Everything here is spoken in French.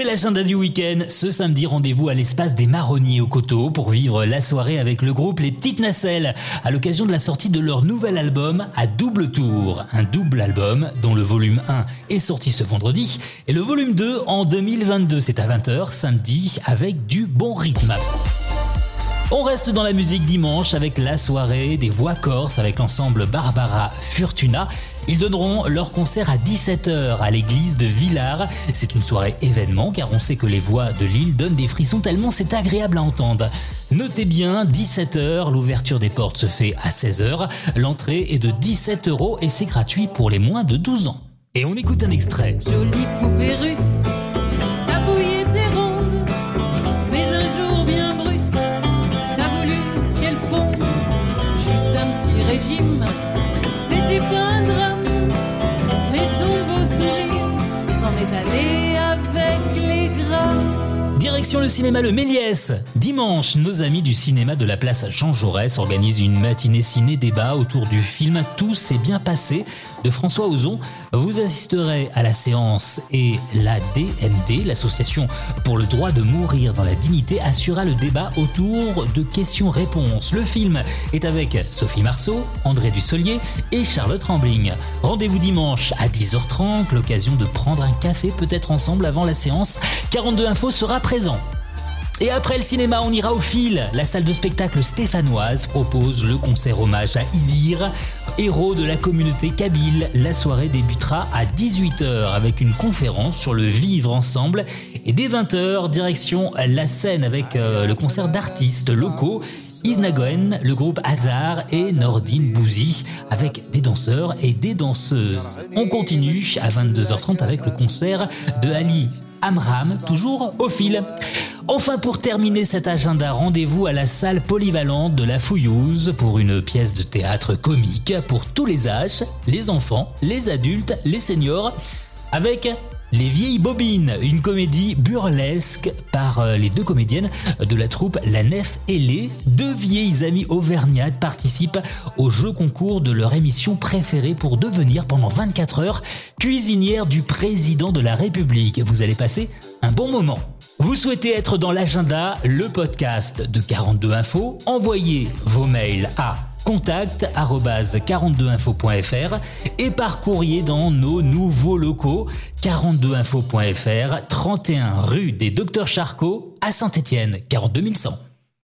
C'est l'agenda du week-end. Ce samedi, rendez-vous à l'espace des Marronniers au Coteau pour vivre la soirée avec le groupe Les Petites Nacelles à l'occasion de la sortie de leur nouvel album à double tour. Un double album dont le volume 1 est sorti ce vendredi et le volume 2 en 2022. C'est à 20h samedi avec du bon rythme. On reste dans la musique dimanche avec la soirée des voix corses avec l'ensemble Barbara Furtuna. Ils donneront leur concert à 17h à l'église de Villars. C'est une soirée événement car on sait que les voix de l'île donnent des frissons tellement c'est agréable à entendre. Notez bien, 17h, l'ouverture des portes se fait à 16h. L'entrée est de 17 euros et c'est gratuit pour les moins de 12 ans. Et on écoute un extrait. Jolie poupée russe c'était pas un drame. Mais ton beau sourire s'en est allé les. Le cinéma Le Méliès. Dimanche, nos amis du cinéma de la place Jean Jaurès organisent une matinée ciné-débat autour du film Tout s'est bien passé de François Ozon. Vous assisterez à la séance et la DMD, l'association pour le droit de mourir dans la dignité, assurera le débat autour de questions-réponses. Le film est avec Sophie Marceau, André Dussolier et Charlotte Rambling. Rendez-vous dimanche à 10h30, l'occasion de prendre un café peut-être ensemble avant la séance. 42 Info sera présent. Et après le cinéma, on ira au fil. La salle de spectacle stéphanoise propose le concert hommage à Idir, héros de la communauté kabyle. La soirée débutera à 18h avec une conférence sur le vivre ensemble. Et dès 20h, direction la scène avec euh, le concert d'artistes locaux, Isnagoen, le groupe Hazard et Nordine Bouzy avec des danseurs et des danseuses. On continue à 22h30 avec le concert de Ali Amram, toujours au fil. Enfin, pour terminer cet agenda, rendez-vous à la salle polyvalente de la Fouillouse pour une pièce de théâtre comique pour tous les âges, les enfants, les adultes, les seniors, avec les vieilles bobines, une comédie burlesque par euh, les deux comédiennes de la troupe La Nef et les deux vieilles amies auvergnates participent au jeu concours de leur émission préférée pour devenir pendant 24 heures cuisinière du président de la République. Vous allez passer un bon moment. Vous souhaitez être dans l'agenda, le podcast de 42 Infos, envoyez vos mails à contact@42info.fr et par courrier dans nos nouveaux locaux 42info.fr 31 rue des Docteurs Charcot à Saint-Étienne 42100.